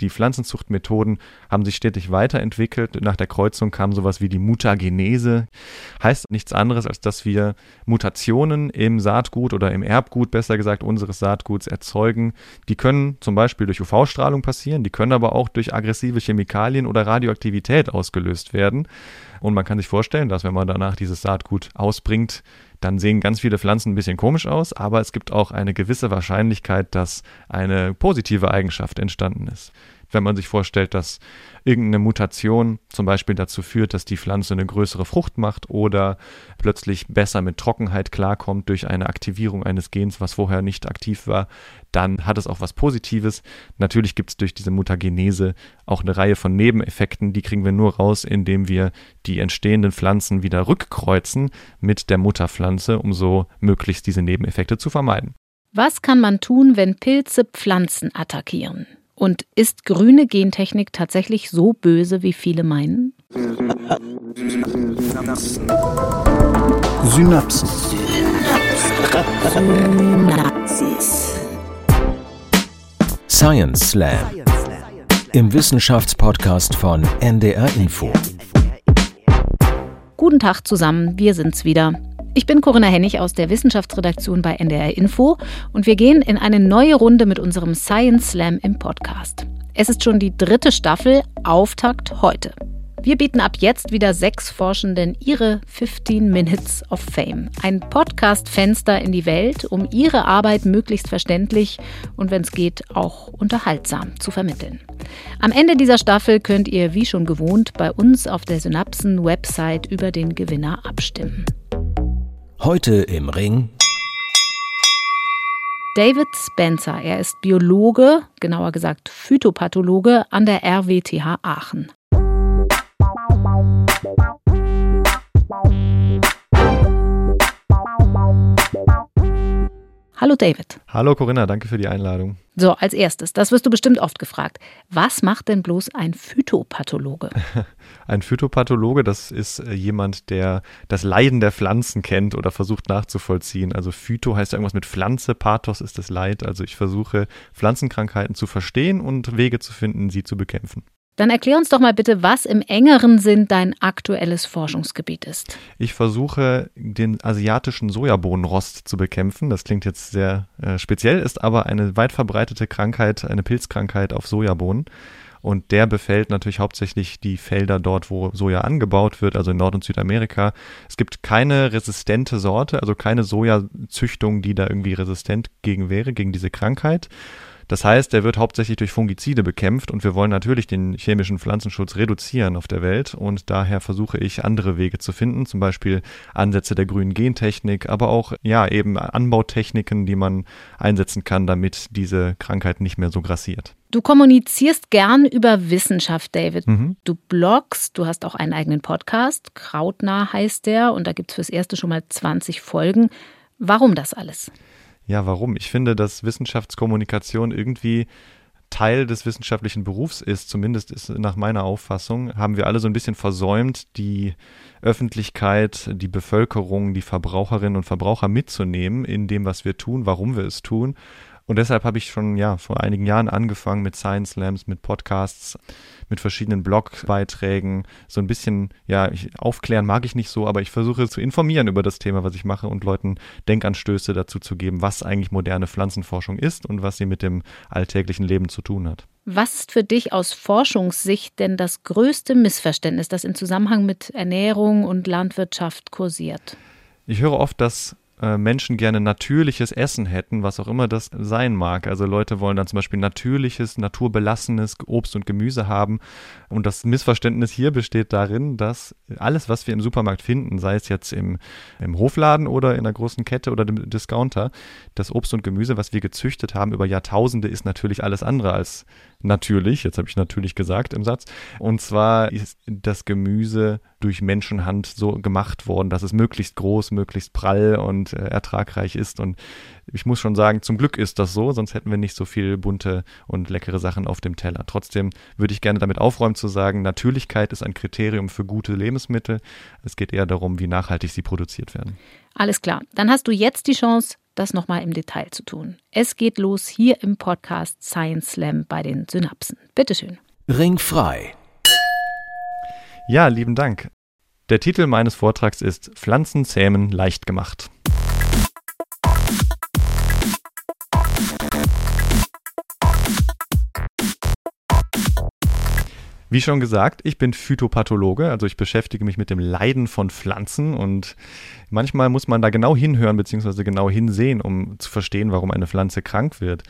Die Pflanzenzuchtmethoden haben sich stetig weiterentwickelt. Nach der Kreuzung kam sowas wie die Mutagenese. Heißt nichts anderes, als dass wir Mutationen im Saatgut oder im Erbgut, besser gesagt, unseres Saatguts erzeugen. Die können zum Beispiel durch UV-Strahlung passieren, die können aber auch durch aggressive Chemikalien oder Radioaktivität ausgelöst werden. Und man kann sich vorstellen, dass wenn man danach dieses Saatgut ausbringt, dann sehen ganz viele Pflanzen ein bisschen komisch aus, aber es gibt auch eine gewisse Wahrscheinlichkeit, dass eine positive Eigenschaft entstanden ist wenn man sich vorstellt, dass irgendeine Mutation zum Beispiel dazu führt, dass die Pflanze eine größere Frucht macht oder plötzlich besser mit Trockenheit klarkommt durch eine Aktivierung eines Gens, was vorher nicht aktiv war, dann hat es auch was Positives. Natürlich gibt es durch diese Mutagenese auch eine Reihe von Nebeneffekten, die kriegen wir nur raus, indem wir die entstehenden Pflanzen wieder rückkreuzen mit der Mutterpflanze, um so möglichst diese Nebeneffekte zu vermeiden. Was kann man tun, wenn Pilze Pflanzen attackieren? Und ist grüne Gentechnik tatsächlich so böse, wie viele meinen? Synapsen. Synapsis. Science Slam. Im Wissenschaftspodcast von NDR Info. Guten Tag zusammen, wir sind's wieder. Ich bin Corinna Hennig aus der Wissenschaftsredaktion bei NDR Info und wir gehen in eine neue Runde mit unserem Science Slam im Podcast. Es ist schon die dritte Staffel, Auftakt heute. Wir bieten ab jetzt wieder sechs Forschenden ihre 15 Minutes of Fame. Ein Podcast-Fenster in die Welt, um ihre Arbeit möglichst verständlich und wenn es geht auch unterhaltsam zu vermitteln. Am Ende dieser Staffel könnt ihr wie schon gewohnt bei uns auf der Synapsen-Website über den Gewinner abstimmen. Heute im Ring. David Spencer, er ist Biologe, genauer gesagt Phytopathologe an der RWTH Aachen. Hallo David. Hallo Corinna, danke für die Einladung. So, als erstes, das wirst du bestimmt oft gefragt. Was macht denn bloß ein Phytopathologe? ein Phytopathologe, das ist äh, jemand, der das Leiden der Pflanzen kennt oder versucht nachzuvollziehen. Also Phyto heißt ja irgendwas mit Pflanze, Pathos ist das Leid. Also ich versuche Pflanzenkrankheiten zu verstehen und Wege zu finden, sie zu bekämpfen. Dann erklär uns doch mal bitte, was im engeren Sinn dein aktuelles Forschungsgebiet ist. Ich versuche, den asiatischen Sojabohnenrost zu bekämpfen. Das klingt jetzt sehr äh, speziell, ist aber eine weit verbreitete Krankheit, eine Pilzkrankheit auf Sojabohnen. Und der befällt natürlich hauptsächlich die Felder dort, wo Soja angebaut wird, also in Nord- und Südamerika. Es gibt keine resistente Sorte, also keine Sojazüchtung, die da irgendwie resistent gegen wäre, gegen diese Krankheit. Das heißt, er wird hauptsächlich durch Fungizide bekämpft und wir wollen natürlich den chemischen Pflanzenschutz reduzieren auf der Welt und daher versuche ich andere Wege zu finden, zum Beispiel Ansätze der grünen Gentechnik, aber auch ja eben Anbautechniken, die man einsetzen kann, damit diese Krankheit nicht mehr so grassiert. Du kommunizierst gern über Wissenschaft, David. Mhm. Du bloggst, du hast auch einen eigenen Podcast, Krautnah heißt der, und da gibt es fürs erste schon mal 20 Folgen. Warum das alles? Ja, warum? Ich finde, dass Wissenschaftskommunikation irgendwie Teil des wissenschaftlichen Berufs ist, zumindest ist nach meiner Auffassung, haben wir alle so ein bisschen versäumt, die Öffentlichkeit, die Bevölkerung, die Verbraucherinnen und Verbraucher mitzunehmen in dem, was wir tun, warum wir es tun. Und deshalb habe ich schon ja vor einigen Jahren angefangen mit Science Slams, mit Podcasts, mit verschiedenen Blogbeiträgen. So ein bisschen, ja, ich, aufklären mag ich nicht so, aber ich versuche zu informieren über das Thema, was ich mache und Leuten Denkanstöße dazu zu geben, was eigentlich moderne Pflanzenforschung ist und was sie mit dem alltäglichen Leben zu tun hat. Was ist für dich aus Forschungssicht denn das größte Missverständnis, das im Zusammenhang mit Ernährung und Landwirtschaft kursiert? Ich höre oft, dass Menschen gerne natürliches Essen hätten, was auch immer das sein mag. Also Leute wollen dann zum Beispiel natürliches, naturbelassenes Obst und Gemüse haben. Und das Missverständnis hier besteht darin, dass alles, was wir im Supermarkt finden, sei es jetzt im, im Hofladen oder in einer großen Kette oder dem Discounter, das Obst und Gemüse, was wir gezüchtet haben über Jahrtausende, ist natürlich alles andere als natürlich. Jetzt habe ich natürlich gesagt im Satz. Und zwar ist das Gemüse durch Menschenhand so gemacht worden, dass es möglichst groß, möglichst prall und äh, ertragreich ist. Und ich muss schon sagen, zum Glück ist das so, sonst hätten wir nicht so viel bunte und leckere Sachen auf dem Teller. Trotzdem würde ich gerne damit aufräumen zu sagen, Natürlichkeit ist ein Kriterium für gute Lebensmittel. Es geht eher darum, wie nachhaltig sie produziert werden. Alles klar. Dann hast du jetzt die Chance, das nochmal im Detail zu tun. Es geht los hier im Podcast Science Slam bei den Synapsen. Bitteschön. Ringfrei. Ja, lieben Dank. Der Titel meines Vortrags ist Pflanzen zähmen leicht gemacht. Wie schon gesagt, ich bin Phytopathologe, also ich beschäftige mich mit dem Leiden von Pflanzen und manchmal muss man da genau hinhören bzw. genau hinsehen, um zu verstehen, warum eine Pflanze krank wird.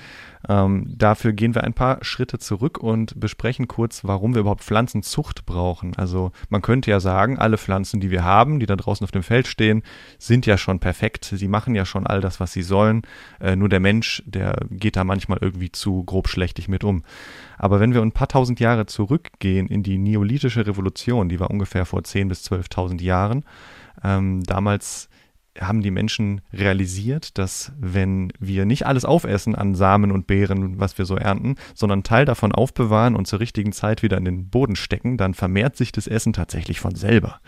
Ähm, dafür gehen wir ein paar Schritte zurück und besprechen kurz, warum wir überhaupt Pflanzenzucht brauchen. Also man könnte ja sagen, alle Pflanzen, die wir haben, die da draußen auf dem Feld stehen, sind ja schon perfekt. Sie machen ja schon all das, was sie sollen. Äh, nur der Mensch, der geht da manchmal irgendwie zu grob schlechtig mit um. Aber wenn wir ein paar tausend Jahre zurückgehen in die neolithische Revolution, die war ungefähr vor 10.000 bis 12.000 Jahren, ähm, damals haben die Menschen realisiert, dass wenn wir nicht alles aufessen an Samen und Beeren, was wir so ernten, sondern Teil davon aufbewahren und zur richtigen Zeit wieder in den Boden stecken, dann vermehrt sich das Essen tatsächlich von selber.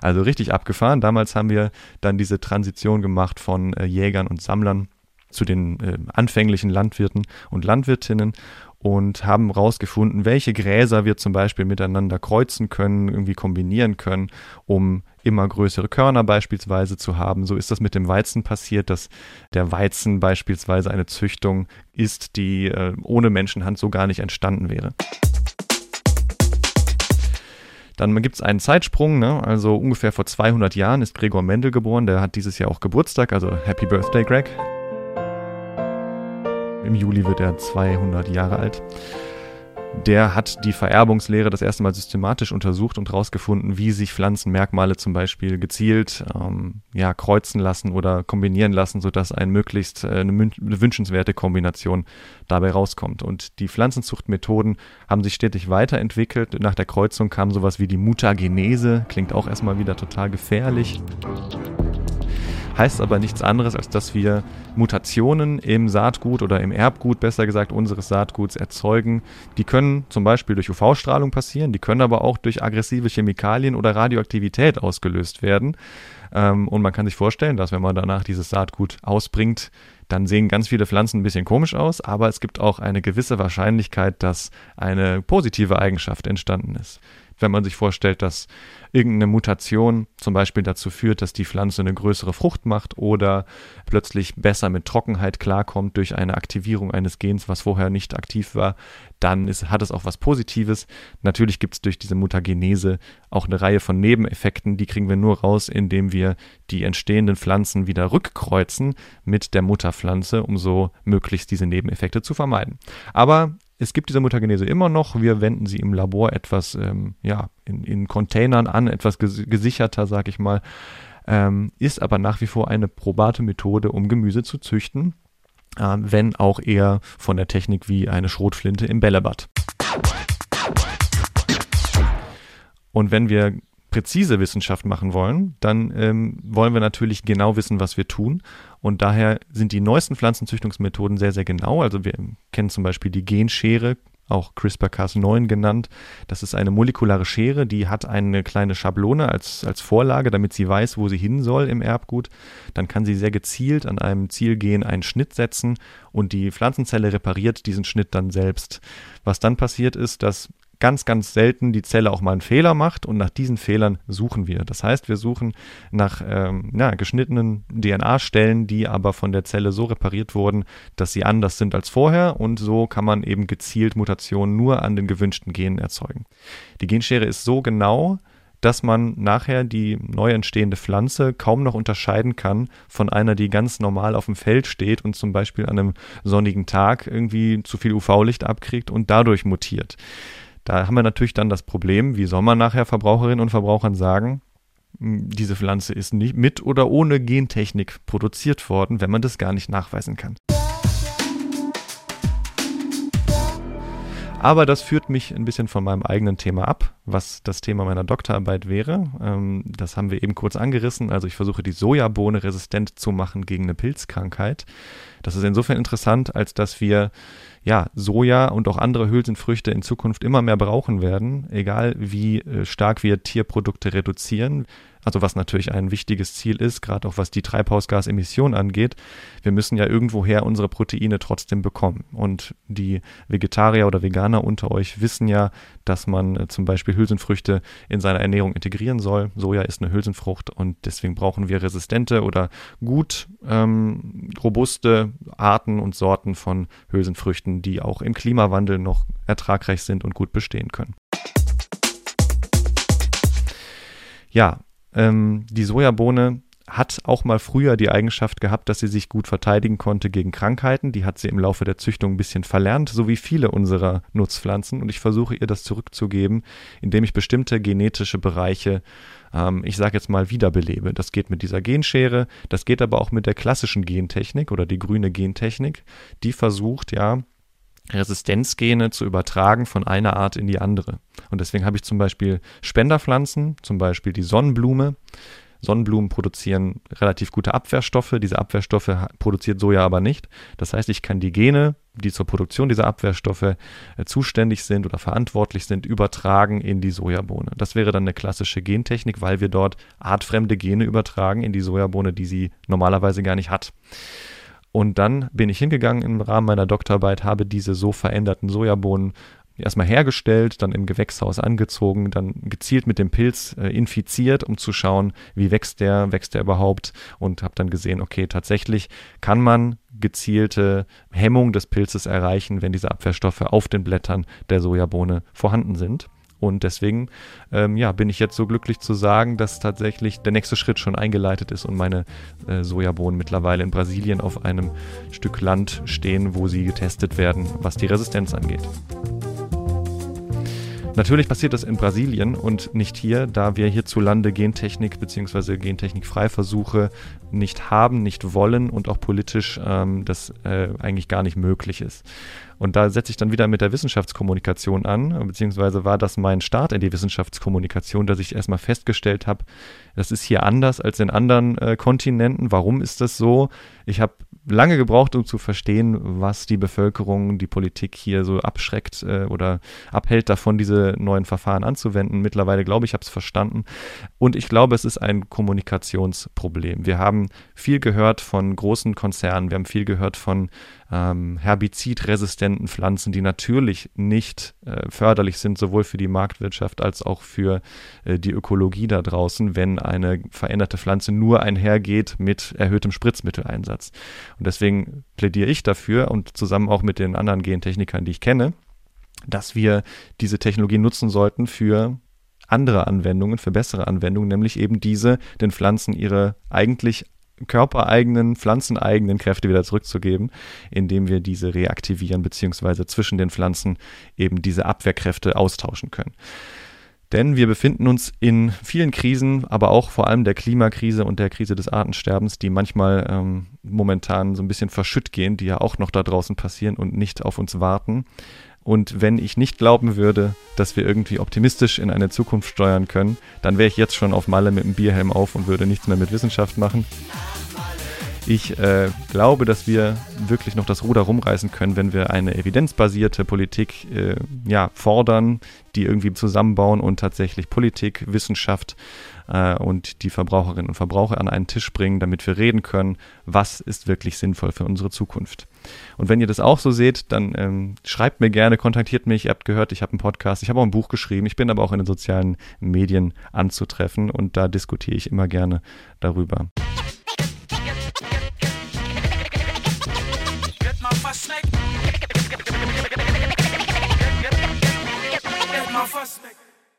Also richtig abgefahren. Damals haben wir dann diese Transition gemacht von äh, Jägern und Sammlern zu den äh, anfänglichen Landwirten und Landwirtinnen und haben herausgefunden, welche Gräser wir zum Beispiel miteinander kreuzen können, irgendwie kombinieren können, um immer größere Körner beispielsweise zu haben. So ist das mit dem Weizen passiert, dass der Weizen beispielsweise eine Züchtung ist, die äh, ohne Menschenhand so gar nicht entstanden wäre. Dann gibt es einen Zeitsprung, ne? also ungefähr vor 200 Jahren ist Gregor Mendel geboren, der hat dieses Jahr auch Geburtstag, also Happy Birthday, Greg. Im Juli wird er 200 Jahre alt. Der hat die Vererbungslehre das erste Mal systematisch untersucht und herausgefunden, wie sich Pflanzenmerkmale zum Beispiel gezielt ähm, ja, kreuzen lassen oder kombinieren lassen, sodass ein möglichst äh, eine, eine wünschenswerte Kombination dabei rauskommt. Und die Pflanzenzuchtmethoden haben sich stetig weiterentwickelt. Nach der Kreuzung kam sowas wie die Mutagenese, klingt auch erstmal wieder total gefährlich heißt aber nichts anderes, als dass wir Mutationen im Saatgut oder im Erbgut, besser gesagt, unseres Saatguts erzeugen. Die können zum Beispiel durch UV-Strahlung passieren, die können aber auch durch aggressive Chemikalien oder Radioaktivität ausgelöst werden. Ähm, und man kann sich vorstellen, dass wenn man danach dieses Saatgut ausbringt, dann sehen ganz viele Pflanzen ein bisschen komisch aus, aber es gibt auch eine gewisse Wahrscheinlichkeit, dass eine positive Eigenschaft entstanden ist wenn man sich vorstellt, dass irgendeine Mutation zum Beispiel dazu führt, dass die Pflanze eine größere Frucht macht oder plötzlich besser mit Trockenheit klarkommt durch eine Aktivierung eines Gens, was vorher nicht aktiv war, dann ist, hat es auch was Positives. Natürlich gibt es durch diese Mutagenese auch eine Reihe von Nebeneffekten, die kriegen wir nur raus, indem wir die entstehenden Pflanzen wieder rückkreuzen mit der Mutterpflanze, um so möglichst diese Nebeneffekte zu vermeiden. Aber es gibt diese Mutagenese immer noch. Wir wenden sie im Labor etwas ähm, ja, in, in, Containern an, etwas ges gesicherter, sag ich mal. Ähm, ist aber nach wie vor eine probate Methode, um Gemüse zu züchten, äh, wenn auch eher von der Technik wie eine Schrotflinte im Bällebad. Und wenn wir präzise Wissenschaft machen wollen, dann ähm, wollen wir natürlich genau wissen, was wir tun. Und daher sind die neuesten Pflanzenzüchtungsmethoden sehr, sehr genau. Also wir kennen zum Beispiel die Genschere, auch CRISPR-Cas9 genannt. Das ist eine molekulare Schere, die hat eine kleine Schablone als, als Vorlage, damit sie weiß, wo sie hin soll im Erbgut. Dann kann sie sehr gezielt an einem Zielgen einen Schnitt setzen und die Pflanzenzelle repariert diesen Schnitt dann selbst. Was dann passiert ist, dass ganz, ganz selten die Zelle auch mal einen Fehler macht und nach diesen Fehlern suchen wir. Das heißt, wir suchen nach ähm, ja, geschnittenen DNA-Stellen, die aber von der Zelle so repariert wurden, dass sie anders sind als vorher und so kann man eben gezielt Mutationen nur an den gewünschten Genen erzeugen. Die Genschere ist so genau, dass man nachher die neu entstehende Pflanze kaum noch unterscheiden kann von einer, die ganz normal auf dem Feld steht und zum Beispiel an einem sonnigen Tag irgendwie zu viel UV-Licht abkriegt und dadurch mutiert. Da haben wir natürlich dann das Problem, wie soll man nachher Verbraucherinnen und Verbrauchern sagen, hm, diese Pflanze ist nicht mit oder ohne Gentechnik produziert worden, wenn man das gar nicht nachweisen kann. Aber das führt mich ein bisschen von meinem eigenen Thema ab, was das Thema meiner Doktorarbeit wäre. Ähm, das haben wir eben kurz angerissen. Also ich versuche die Sojabohne resistent zu machen gegen eine Pilzkrankheit. Das ist insofern interessant, als dass wir ja, Soja und auch andere Hülsenfrüchte in Zukunft immer mehr brauchen werden, egal wie äh, stark wir Tierprodukte reduzieren. Also was natürlich ein wichtiges Ziel ist, gerade auch was die Treibhausgasemissionen angeht. Wir müssen ja irgendwoher unsere Proteine trotzdem bekommen. Und die Vegetarier oder Veganer unter euch wissen ja, dass man äh, zum Beispiel Hülsenfrüchte in seiner Ernährung integrieren soll. Soja ist eine Hülsenfrucht und deswegen brauchen wir resistente oder gut ähm, robuste Arten und Sorten von Hülsenfrüchten, die auch im Klimawandel noch ertragreich sind und gut bestehen können. Ja, ähm, die Sojabohne hat auch mal früher die Eigenschaft gehabt, dass sie sich gut verteidigen konnte gegen Krankheiten. Die hat sie im Laufe der Züchtung ein bisschen verlernt, so wie viele unserer Nutzpflanzen. Und ich versuche ihr das zurückzugeben, indem ich bestimmte genetische Bereiche, ähm, ich sage jetzt mal, wiederbelebe. Das geht mit dieser Genschere, das geht aber auch mit der klassischen Gentechnik oder die grüne Gentechnik. Die versucht ja, Resistenzgene zu übertragen von einer Art in die andere. Und deswegen habe ich zum Beispiel Spenderpflanzen, zum Beispiel die Sonnenblume. Sonnenblumen produzieren relativ gute Abwehrstoffe. Diese Abwehrstoffe produziert Soja aber nicht. Das heißt, ich kann die Gene, die zur Produktion dieser Abwehrstoffe äh, zuständig sind oder verantwortlich sind, übertragen in die Sojabohne. Das wäre dann eine klassische Gentechnik, weil wir dort artfremde Gene übertragen in die Sojabohne, die sie normalerweise gar nicht hat. Und dann bin ich hingegangen im Rahmen meiner Doktorarbeit, habe diese so veränderten Sojabohnen erstmal hergestellt, dann im Gewächshaus angezogen, dann gezielt mit dem Pilz äh, infiziert, um zu schauen, wie wächst der, wächst der überhaupt und habe dann gesehen, okay, tatsächlich kann man gezielte Hemmung des Pilzes erreichen, wenn diese Abwehrstoffe auf den Blättern der Sojabohne vorhanden sind. Und deswegen ähm, ja, bin ich jetzt so glücklich zu sagen, dass tatsächlich der nächste Schritt schon eingeleitet ist und meine äh, Sojabohnen mittlerweile in Brasilien auf einem Stück Land stehen, wo sie getestet werden, was die Resistenz angeht. Natürlich passiert das in Brasilien und nicht hier, da wir hierzulande Gentechnik bzw. Gentechnikfreiversuche nicht haben, nicht wollen und auch politisch ähm, das äh, eigentlich gar nicht möglich ist. Und da setze ich dann wieder mit der Wissenschaftskommunikation an, beziehungsweise war das mein Start in die Wissenschaftskommunikation, dass ich erstmal festgestellt habe, das ist hier anders als in anderen äh, Kontinenten. Warum ist das so? Ich habe lange gebraucht, um zu verstehen, was die Bevölkerung, die Politik hier so abschreckt äh, oder abhält davon, diese neuen Verfahren anzuwenden. Mittlerweile glaube ich, habe es verstanden. Und ich glaube, es ist ein Kommunikationsproblem. Wir haben viel gehört von großen Konzernen, wir haben viel gehört von ähm, herbizidresistenten Pflanzen, die natürlich nicht äh, förderlich sind, sowohl für die Marktwirtschaft als auch für äh, die Ökologie da draußen, wenn eine veränderte Pflanze nur einhergeht mit erhöhtem Spritzmitteleinsatz. Und deswegen plädiere ich dafür und zusammen auch mit den anderen Gentechnikern, die ich kenne, dass wir diese Technologie nutzen sollten für andere Anwendungen, für bessere Anwendungen, nämlich eben diese, den Pflanzen ihre eigentlich körpereigenen, pflanzeneigenen Kräfte wieder zurückzugeben, indem wir diese reaktivieren, beziehungsweise zwischen den Pflanzen eben diese Abwehrkräfte austauschen können. Denn wir befinden uns in vielen Krisen, aber auch vor allem der Klimakrise und der Krise des Artensterbens, die manchmal ähm, momentan so ein bisschen verschütt gehen, die ja auch noch da draußen passieren und nicht auf uns warten. Und wenn ich nicht glauben würde, dass wir irgendwie optimistisch in eine Zukunft steuern können, dann wäre ich jetzt schon auf Malle mit dem Bierhelm auf und würde nichts mehr mit Wissenschaft machen. Ich äh, glaube, dass wir wirklich noch das Ruder rumreißen können, wenn wir eine evidenzbasierte Politik äh, ja, fordern, die irgendwie zusammenbauen und tatsächlich Politik, Wissenschaft äh, und die Verbraucherinnen und Verbraucher an einen Tisch bringen, damit wir reden können, was ist wirklich sinnvoll für unsere Zukunft. Und wenn ihr das auch so seht, dann ähm, schreibt mir gerne, kontaktiert mich. Ihr habt gehört, ich habe einen Podcast, ich habe auch ein Buch geschrieben. Ich bin aber auch in den sozialen Medien anzutreffen und da diskutiere ich immer gerne darüber.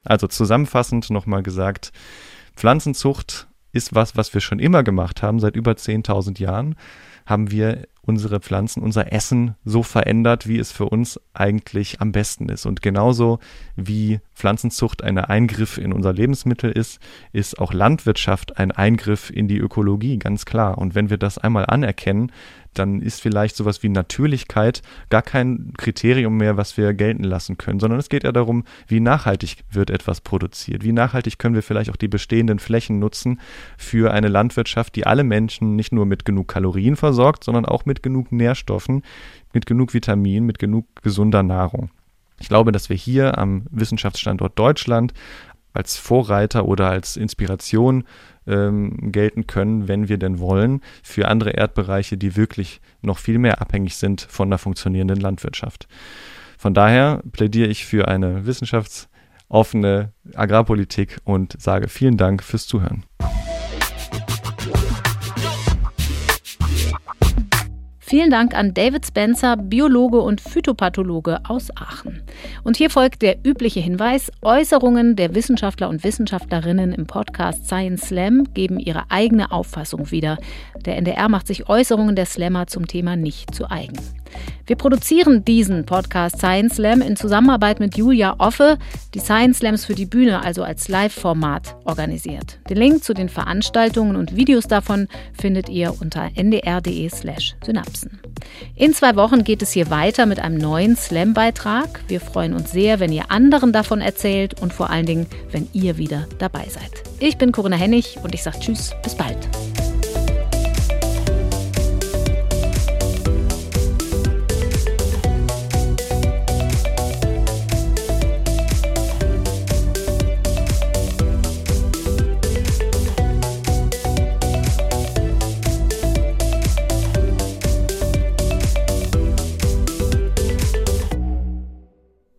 Also zusammenfassend nochmal gesagt, Pflanzenzucht ist was, was wir schon immer gemacht haben, seit über 10.000 Jahren haben wir unsere Pflanzen, unser Essen so verändert, wie es für uns eigentlich am besten ist. Und genauso wie Pflanzenzucht ein Eingriff in unser Lebensmittel ist, ist auch Landwirtschaft ein Eingriff in die Ökologie, ganz klar. Und wenn wir das einmal anerkennen, dann ist vielleicht sowas wie Natürlichkeit gar kein Kriterium mehr, was wir gelten lassen können, sondern es geht ja darum, wie nachhaltig wird etwas produziert, wie nachhaltig können wir vielleicht auch die bestehenden Flächen nutzen für eine Landwirtschaft, die alle Menschen nicht nur mit genug Kalorien versorgt, sondern auch mit genug Nährstoffen, mit genug Vitaminen, mit genug gesunder Nahrung. Ich glaube, dass wir hier am Wissenschaftsstandort Deutschland als Vorreiter oder als Inspiration ähm, gelten können, wenn wir denn wollen, für andere Erdbereiche, die wirklich noch viel mehr abhängig sind von einer funktionierenden Landwirtschaft. Von daher plädiere ich für eine wissenschaftsoffene Agrarpolitik und sage vielen Dank fürs Zuhören. Vielen Dank an David Spencer, Biologe und Phytopathologe aus Aachen. Und hier folgt der übliche Hinweis, Äußerungen der Wissenschaftler und Wissenschaftlerinnen im Podcast Science Slam geben ihre eigene Auffassung wieder. Der NDR macht sich Äußerungen der Slammer zum Thema nicht zu eigen. Wir produzieren diesen Podcast Science Slam in Zusammenarbeit mit Julia Offe, die Science Slams für die Bühne, also als Live-Format, organisiert. Den Link zu den Veranstaltungen und Videos davon findet ihr unter ndr.de/slash synapsen. In zwei Wochen geht es hier weiter mit einem neuen Slam-Beitrag. Wir freuen uns sehr, wenn ihr anderen davon erzählt und vor allen Dingen, wenn ihr wieder dabei seid. Ich bin Corinna Hennig und ich sage Tschüss, bis bald.